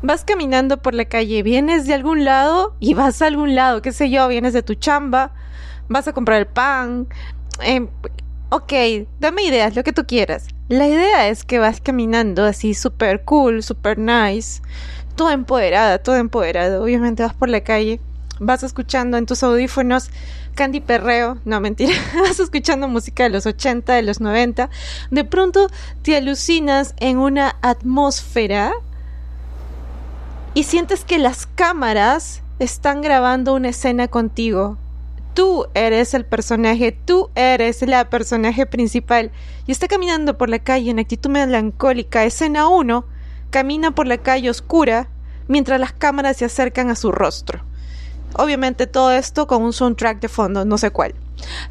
Vas caminando por la calle, vienes de algún lado y vas a algún lado, qué sé yo, vienes de tu chamba, vas a comprar el pan. Eh, ok, dame ideas, lo que tú quieras. La idea es que vas caminando así súper cool, súper nice, toda empoderada, toda empoderada. Obviamente vas por la calle, vas escuchando en tus audífonos Candy Perreo, no mentira, vas escuchando música de los 80, de los 90. De pronto te alucinas en una atmósfera y sientes que las cámaras están grabando una escena contigo. Tú eres el personaje, tú eres la personaje principal. Y está caminando por la calle en actitud melancólica. Escena 1. Camina por la calle oscura mientras las cámaras se acercan a su rostro. Obviamente todo esto con un soundtrack de fondo, no sé cuál.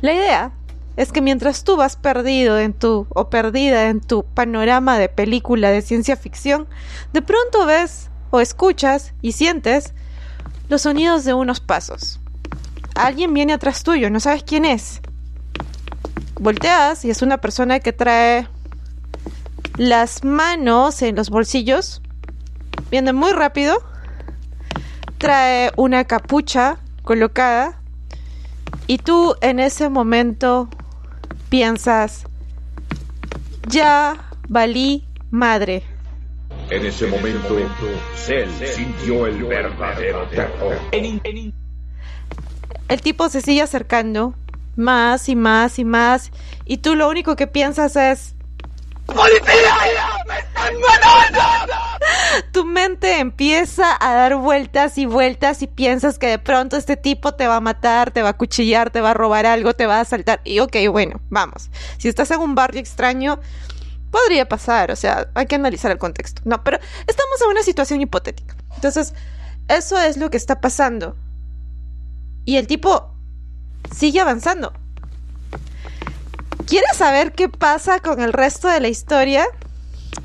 La idea es que mientras tú vas perdido en tu o perdida en tu panorama de película de ciencia ficción, de pronto ves o escuchas y sientes los sonidos de unos pasos. Alguien viene atrás tuyo, no sabes quién es. Volteas y es una persona que trae las manos en los bolsillos, viene muy rápido, trae una capucha colocada y tú en ese momento piensas, ya valí madre. En ese momento, Cell sintió el verdadero terror. El tipo se sigue acercando más y más y más y tú lo único que piensas es ¡Policía! ¡Me están matando! Tu mente empieza a dar vueltas y vueltas y piensas que de pronto este tipo te va a matar, te va a cuchillar, te va a robar algo, te va a asaltar. Y ok, bueno, vamos. Si estás en un barrio extraño, podría pasar, o sea, hay que analizar el contexto. No, pero estamos en una situación hipotética. Entonces, eso es lo que está pasando. Y el tipo sigue avanzando. ¿Quieres saber qué pasa con el resto de la historia?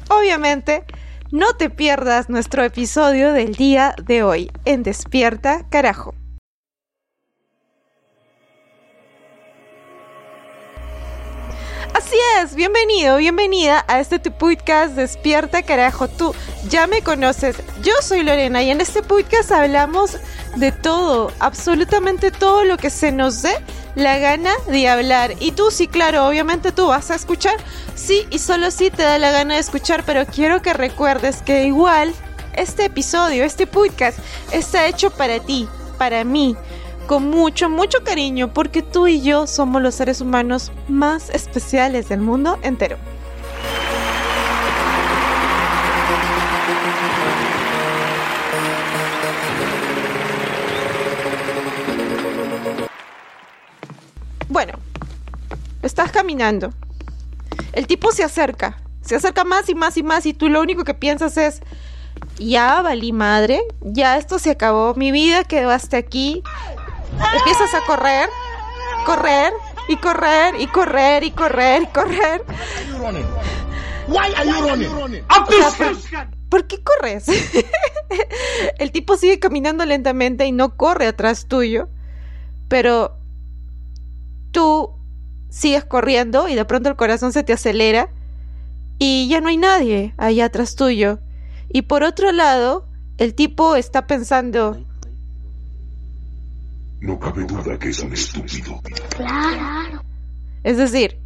Obviamente, no te pierdas nuestro episodio del día de hoy en Despierta Carajo. Así es, bienvenido, bienvenida a este tu podcast Despierta Carajo. Tú ya me conoces, yo soy Lorena y en este podcast hablamos de todo, absolutamente todo lo que se nos dé la gana de hablar. Y tú sí, claro, obviamente tú vas a escuchar, sí y solo sí te da la gana de escuchar, pero quiero que recuerdes que igual este episodio, este podcast está hecho para ti, para mí con mucho, mucho cariño, porque tú y yo somos los seres humanos más especiales del mundo entero. Bueno, estás caminando. El tipo se acerca, se acerca más y más y más y tú lo único que piensas es, ya valí madre, ya esto se acabó, mi vida quedó hasta aquí, empiezas a correr, correr y correr y correr y correr y correr. Why are you running? ¿Por qué corres? El tipo sigue caminando lentamente y no corre atrás tuyo, pero tú sigues corriendo y de pronto el corazón se te acelera y ya no hay nadie allá atrás tuyo. Y por otro lado, el tipo está pensando, No cabe duda que es un estúpido. Es decir,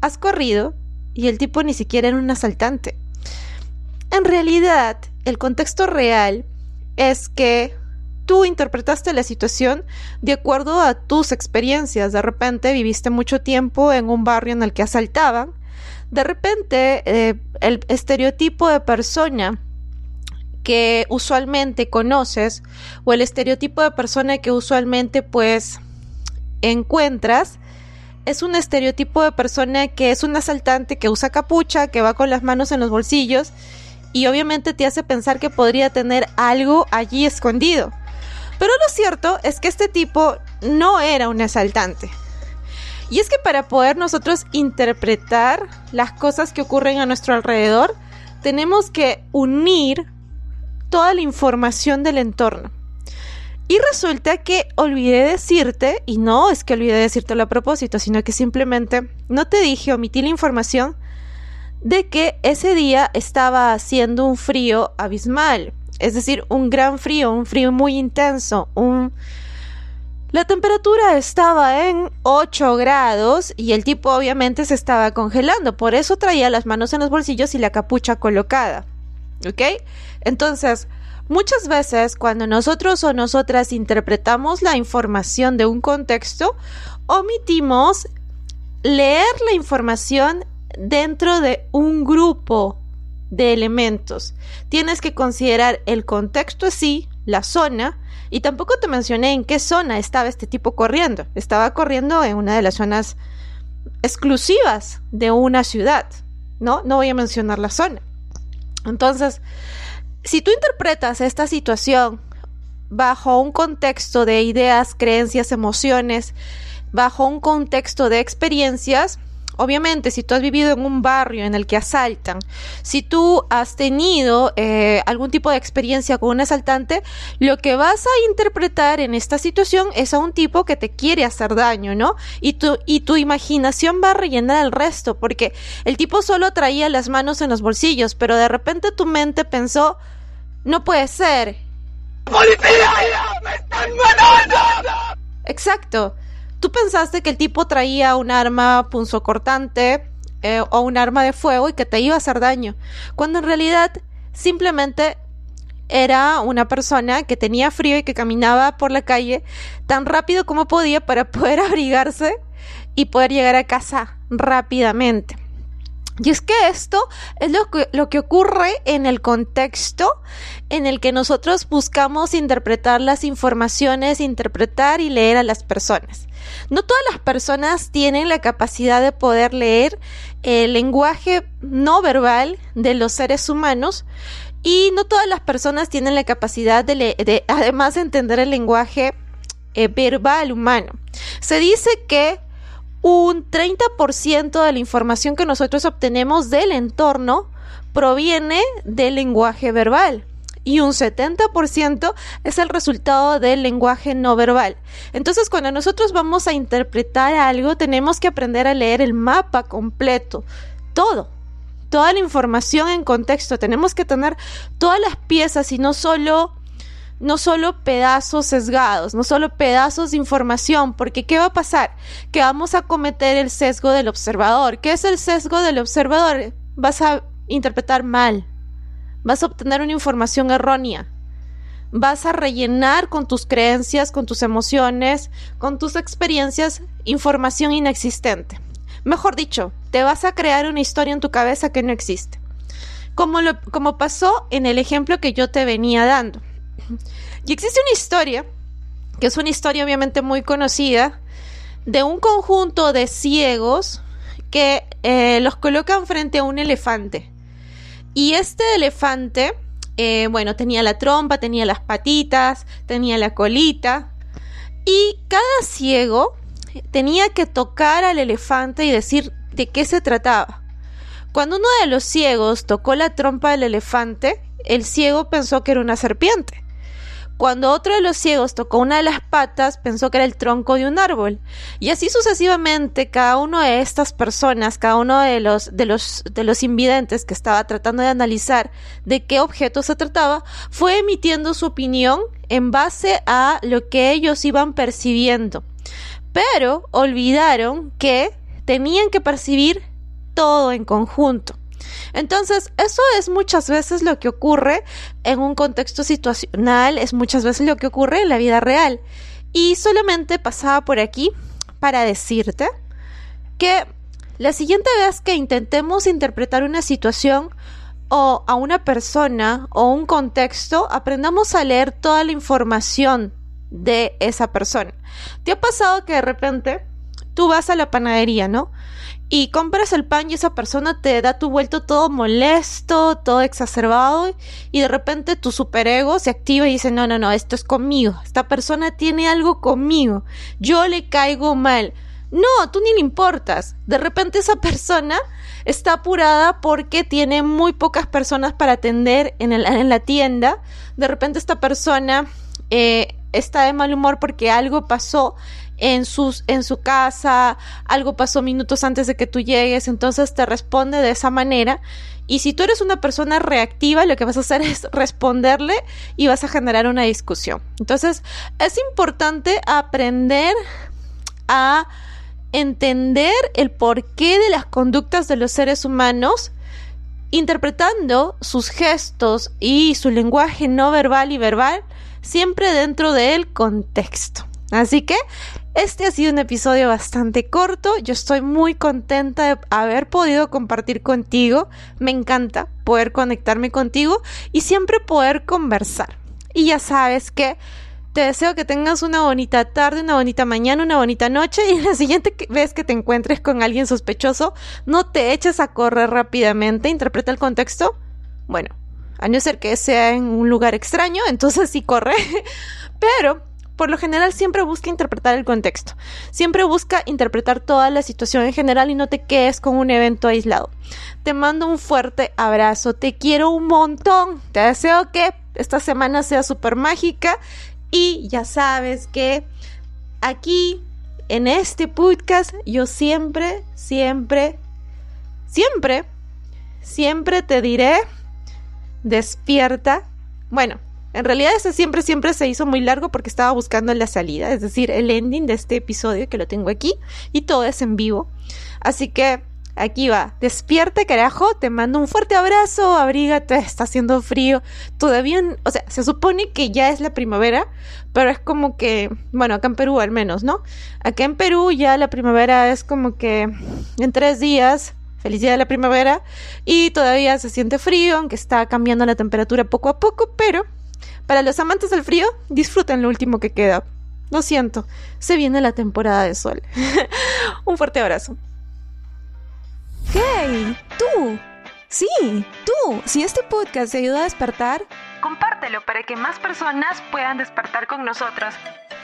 has corrido y el tipo ni siquiera era un asaltante. En realidad, el contexto real es que tú interpretaste la situación de acuerdo a tus experiencias. De repente viviste mucho tiempo en un barrio en el que asaltaban. De repente, eh, el estereotipo de persona que usualmente conoces o el estereotipo de persona que usualmente pues encuentras es un estereotipo de persona que es un asaltante que usa capucha, que va con las manos en los bolsillos y obviamente te hace pensar que podría tener algo allí escondido. Pero lo cierto es que este tipo no era un asaltante. Y es que para poder nosotros interpretar las cosas que ocurren a nuestro alrededor, tenemos que unir toda la información del entorno. Y resulta que olvidé decirte, y no es que olvidé decírtelo a propósito, sino que simplemente no te dije, omití la información de que ese día estaba haciendo un frío abismal, es decir, un gran frío, un frío muy intenso, un... La temperatura estaba en 8 grados y el tipo obviamente se estaba congelando, por eso traía las manos en los bolsillos y la capucha colocada. ¿Ok? Entonces, muchas veces cuando nosotros o nosotras interpretamos la información de un contexto, omitimos leer la información dentro de un grupo de elementos. Tienes que considerar el contexto así, la zona, y tampoco te mencioné en qué zona estaba este tipo corriendo. Estaba corriendo en una de las zonas exclusivas de una ciudad, ¿no? No voy a mencionar la zona. Entonces, si tú interpretas esta situación bajo un contexto de ideas, creencias, emociones, bajo un contexto de experiencias, Obviamente, si tú has vivido en un barrio en el que asaltan, si tú has tenido eh, algún tipo de experiencia con un asaltante, lo que vas a interpretar en esta situación es a un tipo que te quiere hacer daño, ¿no? Y tu, y tu imaginación va a rellenar el resto, porque el tipo solo traía las manos en los bolsillos, pero de repente tu mente pensó, no puede ser. ¡Policía! ¡Me están matando! Exacto. Tú pensaste que el tipo traía un arma punzocortante eh, o un arma de fuego y que te iba a hacer daño, cuando en realidad simplemente era una persona que tenía frío y que caminaba por la calle tan rápido como podía para poder abrigarse y poder llegar a casa rápidamente. Y es que esto es lo que, lo que, ocurre en el contexto en el que nosotros buscamos interpretar las informaciones, interpretar y leer a las personas. No todas las personas tienen la capacidad de poder leer el lenguaje no verbal de los seres humanos y no todas las personas tienen la capacidad de, de además entender el lenguaje eh, verbal humano. Se dice que un 30% de la información que nosotros obtenemos del entorno proviene del lenguaje verbal y un 70% es el resultado del lenguaje no verbal. Entonces, cuando nosotros vamos a interpretar algo, tenemos que aprender a leer el mapa completo, todo, toda la información en contexto. Tenemos que tener todas las piezas y no solo no solo pedazos sesgados, no solo pedazos de información, porque ¿qué va a pasar? Que vamos a cometer el sesgo del observador. ¿Qué es el sesgo del observador? Vas a interpretar mal, vas a obtener una información errónea. Vas a rellenar con tus creencias, con tus emociones, con tus experiencias, información inexistente. Mejor dicho, te vas a crear una historia en tu cabeza que no existe. Como, lo, como pasó en el ejemplo que yo te venía dando. Y existe una historia, que es una historia obviamente muy conocida, de un conjunto de ciegos que eh, los colocan frente a un elefante. Y este elefante, eh, bueno, tenía la trompa, tenía las patitas, tenía la colita. Y cada ciego tenía que tocar al elefante y decir de qué se trataba. Cuando uno de los ciegos tocó la trompa del elefante, el ciego pensó que era una serpiente. Cuando otro de los ciegos tocó una de las patas, pensó que era el tronco de un árbol. Y así sucesivamente, cada una de estas personas, cada uno de los, de los, de los invidentes que estaba tratando de analizar de qué objeto se trataba, fue emitiendo su opinión en base a lo que ellos iban percibiendo. Pero olvidaron que tenían que percibir todo en conjunto. Entonces, eso es muchas veces lo que ocurre en un contexto situacional, es muchas veces lo que ocurre en la vida real. Y solamente pasaba por aquí para decirte que la siguiente vez que intentemos interpretar una situación o a una persona o un contexto, aprendamos a leer toda la información de esa persona. ¿Te ha pasado que de repente tú vas a la panadería, ¿no? Y compras el pan y esa persona te da tu vuelto todo molesto, todo exacerbado y de repente tu superego se activa y dice, no, no, no, esto es conmigo, esta persona tiene algo conmigo, yo le caigo mal. No, tú ni le importas. De repente esa persona está apurada porque tiene muy pocas personas para atender en, en la tienda. De repente esta persona eh, está de mal humor porque algo pasó en, sus, en su casa, algo pasó minutos antes de que tú llegues, entonces te responde de esa manera. Y si tú eres una persona reactiva, lo que vas a hacer es responderle y vas a generar una discusión. Entonces, es importante aprender a entender el porqué de las conductas de los seres humanos interpretando sus gestos y su lenguaje no verbal y verbal siempre dentro del contexto. Así que este ha sido un episodio bastante corto. Yo estoy muy contenta de haber podido compartir contigo. Me encanta poder conectarme contigo y siempre poder conversar. Y ya sabes que te deseo que tengas una bonita tarde, una bonita mañana, una bonita noche y la siguiente vez que te encuentres con alguien sospechoso, no te eches a correr rápidamente, interpreta el contexto. Bueno, a no ser que sea en un lugar extraño, entonces sí corre, pero por lo general siempre busca interpretar el contexto. Siempre busca interpretar toda la situación en general y no te quedes con un evento aislado. Te mando un fuerte abrazo, te quiero un montón, te deseo que esta semana sea súper mágica y ya sabes que aquí, en este podcast, yo siempre, siempre, siempre, siempre te diré, despierta. Bueno, en realidad ese siempre, siempre se hizo muy largo porque estaba buscando la salida, es decir, el ending de este episodio que lo tengo aquí y todo es en vivo. Así que Aquí va. Despierta, carajo. Te mando un fuerte abrazo. Abrígate. Está haciendo frío. Todavía, o sea, se supone que ya es la primavera, pero es como que, bueno, acá en Perú al menos, ¿no? Acá en Perú ya la primavera es como que en tres días. Felicidad de la primavera. Y todavía se siente frío, aunque está cambiando la temperatura poco a poco, pero para los amantes del frío, disfruten lo último que queda. Lo siento, se viene la temporada de sol. un fuerte abrazo. ¡Hey! ¡Tú! Sí, tú. Si este podcast te ayuda a despertar, compártelo para que más personas puedan despertar con nosotros.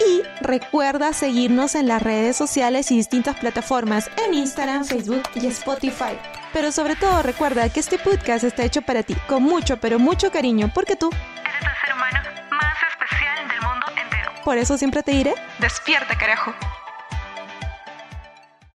Y recuerda seguirnos en las redes sociales y distintas plataformas en Instagram, Facebook y Spotify. Pero sobre todo recuerda que este podcast está hecho para ti, con mucho, pero mucho cariño, porque tú Por eso siempre te diré, despierta carajo.